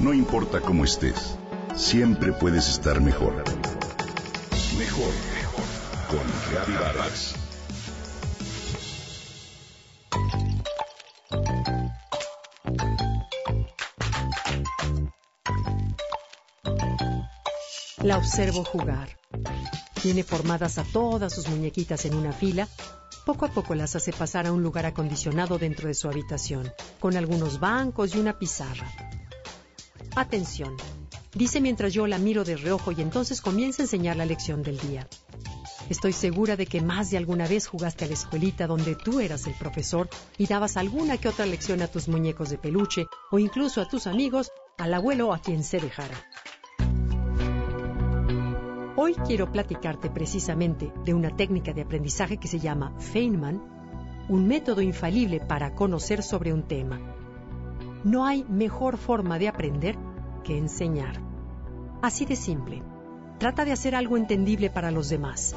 No importa cómo estés, siempre puedes estar mejor. Mejor, mejor. Con Reavivadas. La observo jugar. Tiene formadas a todas sus muñequitas en una fila. Poco a poco las hace pasar a un lugar acondicionado dentro de su habitación, con algunos bancos y una pizarra. Atención, dice mientras yo la miro de reojo y entonces comienza a enseñar la lección del día. Estoy segura de que más de alguna vez jugaste a la escuelita donde tú eras el profesor y dabas alguna que otra lección a tus muñecos de peluche o incluso a tus amigos, al abuelo a quien se dejara. Hoy quiero platicarte precisamente de una técnica de aprendizaje que se llama Feynman, un método infalible para conocer sobre un tema. No hay mejor forma de aprender que enseñar. Así de simple. Trata de hacer algo entendible para los demás.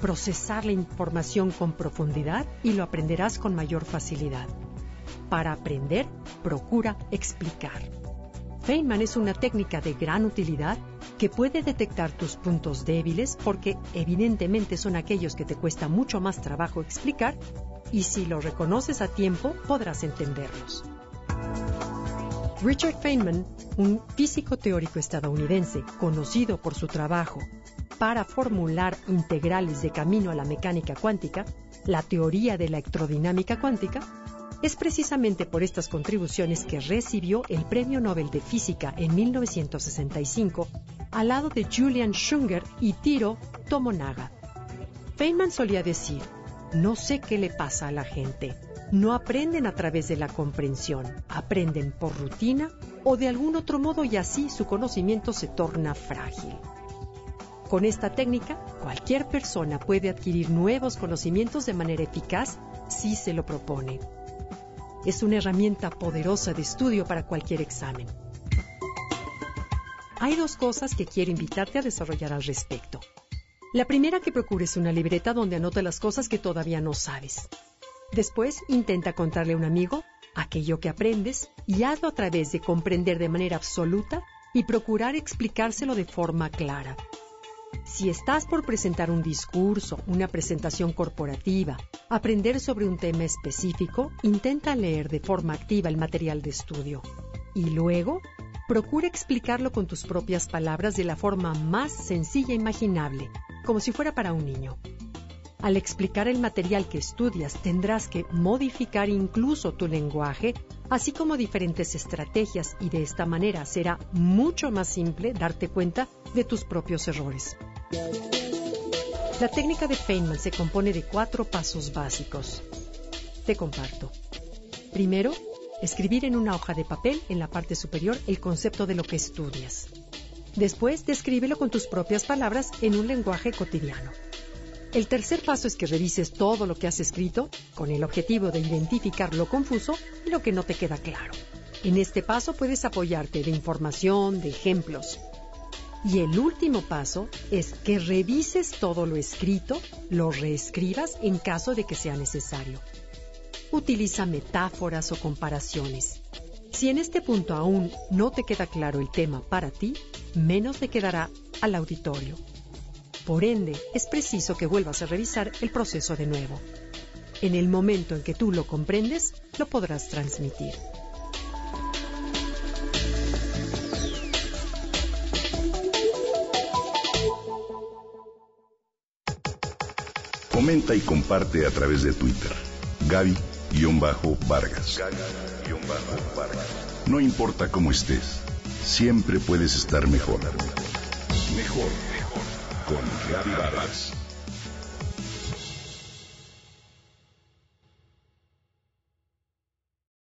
Procesar la información con profundidad y lo aprenderás con mayor facilidad. Para aprender, procura explicar. Feynman es una técnica de gran utilidad que puede detectar tus puntos débiles porque evidentemente son aquellos que te cuesta mucho más trabajo explicar y si lo reconoces a tiempo podrás entenderlos. Richard Feynman, un físico teórico estadounidense conocido por su trabajo para formular integrales de camino a la mecánica cuántica, la teoría de la electrodinámica cuántica, es precisamente por estas contribuciones que recibió el Premio Nobel de Física en 1965 al lado de Julian Schunger y Tiro Tomonaga. Feynman solía decir, no sé qué le pasa a la gente. No aprenden a través de la comprensión, aprenden por rutina o de algún otro modo y así su conocimiento se torna frágil. Con esta técnica, cualquier persona puede adquirir nuevos conocimientos de manera eficaz si se lo propone. Es una herramienta poderosa de estudio para cualquier examen. Hay dos cosas que quiero invitarte a desarrollar al respecto. La primera que procures una libreta donde anote las cosas que todavía no sabes. Después intenta contarle a un amigo aquello que aprendes y hazlo a través de comprender de manera absoluta y procurar explicárselo de forma clara. Si estás por presentar un discurso, una presentación corporativa, aprender sobre un tema específico, intenta leer de forma activa el material de estudio. Y luego Procura explicarlo con tus propias palabras de la forma más sencilla e imaginable, como si fuera para un niño. Al explicar el material que estudias tendrás que modificar incluso tu lenguaje, así como diferentes estrategias y de esta manera será mucho más simple darte cuenta de tus propios errores. La técnica de Feynman se compone de cuatro pasos básicos. Te comparto. Primero, Escribir en una hoja de papel en la parte superior el concepto de lo que estudias. Después, descríbelo con tus propias palabras en un lenguaje cotidiano. El tercer paso es que revises todo lo que has escrito con el objetivo de identificar lo confuso y lo que no te queda claro. En este paso puedes apoyarte de información, de ejemplos. Y el último paso es que revises todo lo escrito, lo reescribas en caso de que sea necesario utiliza metáforas o comparaciones. Si en este punto aún no te queda claro el tema para ti, menos le quedará al auditorio. Por ende, es preciso que vuelvas a revisar el proceso de nuevo. En el momento en que tú lo comprendes, lo podrás transmitir. Comenta y comparte a través de Twitter. Gaby Vargas. No importa cómo estés, siempre puedes estar. Mejor, mejor. Con Gaby Vargas.